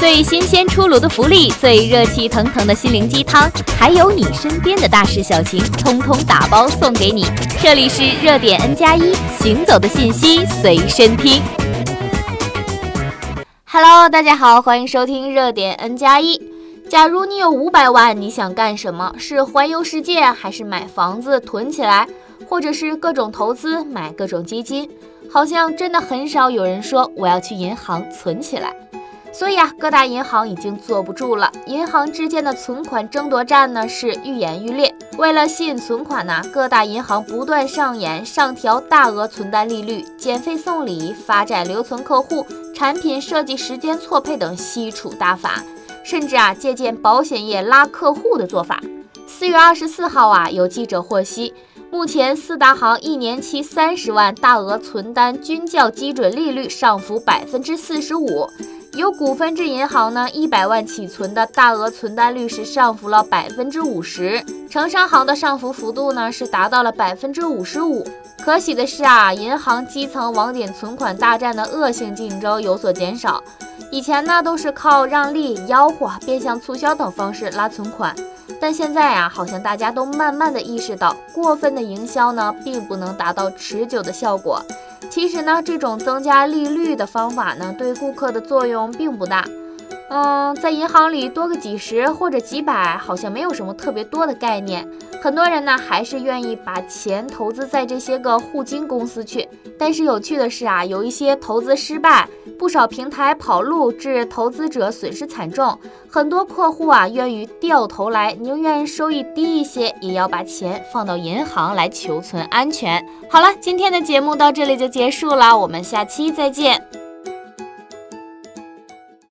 最新鲜出炉的福利，最热气腾腾的心灵鸡汤，还有你身边的大事小情，通通打包送给你。这里是热点 N 加一，行走的信息随身听。Hello，大家好，欢迎收听热点 N 加一。假如你有五百万，你想干什么？是环游世界，还是买房子囤起来，或者是各种投资，买各种基金？好像真的很少有人说我要去银行存起来。所以啊，各大银行已经坐不住了，银行之间的存款争夺战呢是愈演愈烈。为了吸引存款呢，各大银行不断上演上调大额存单利率、减费送礼、发债留存客户、产品设计时间错配等吸储大法，甚至啊借鉴保险业拉客户的做法。四月二十四号啊，有记者获悉，目前四大行一年期三十万大额存单均较基准利率上浮百分之四十五。有股份制银行呢，一百万起存的大额存单率是上浮了百分之五十，城商行的上浮幅度呢是达到了百分之五十五。可喜的是啊，银行基层网点存款大战的恶性竞争有所减少。以前呢都是靠让利、吆喝、变相促销等方式拉存款，但现在啊，好像大家都慢慢的意识到，过分的营销呢，并不能达到持久的效果。其实呢，这种增加利率的方法呢，对顾客的作用并不大。嗯，在银行里多个几十或者几百，好像没有什么特别多的概念。很多人呢，还是愿意把钱投资在这些个互金公司去。但是有趣的是啊，有一些投资失败，不少平台跑路，致投资者损失惨重。很多客户啊，愿意掉头来，宁愿收益低一些，也要把钱放到银行来求存安全。好了，今天的节目到这里就结束了，我们下期再见。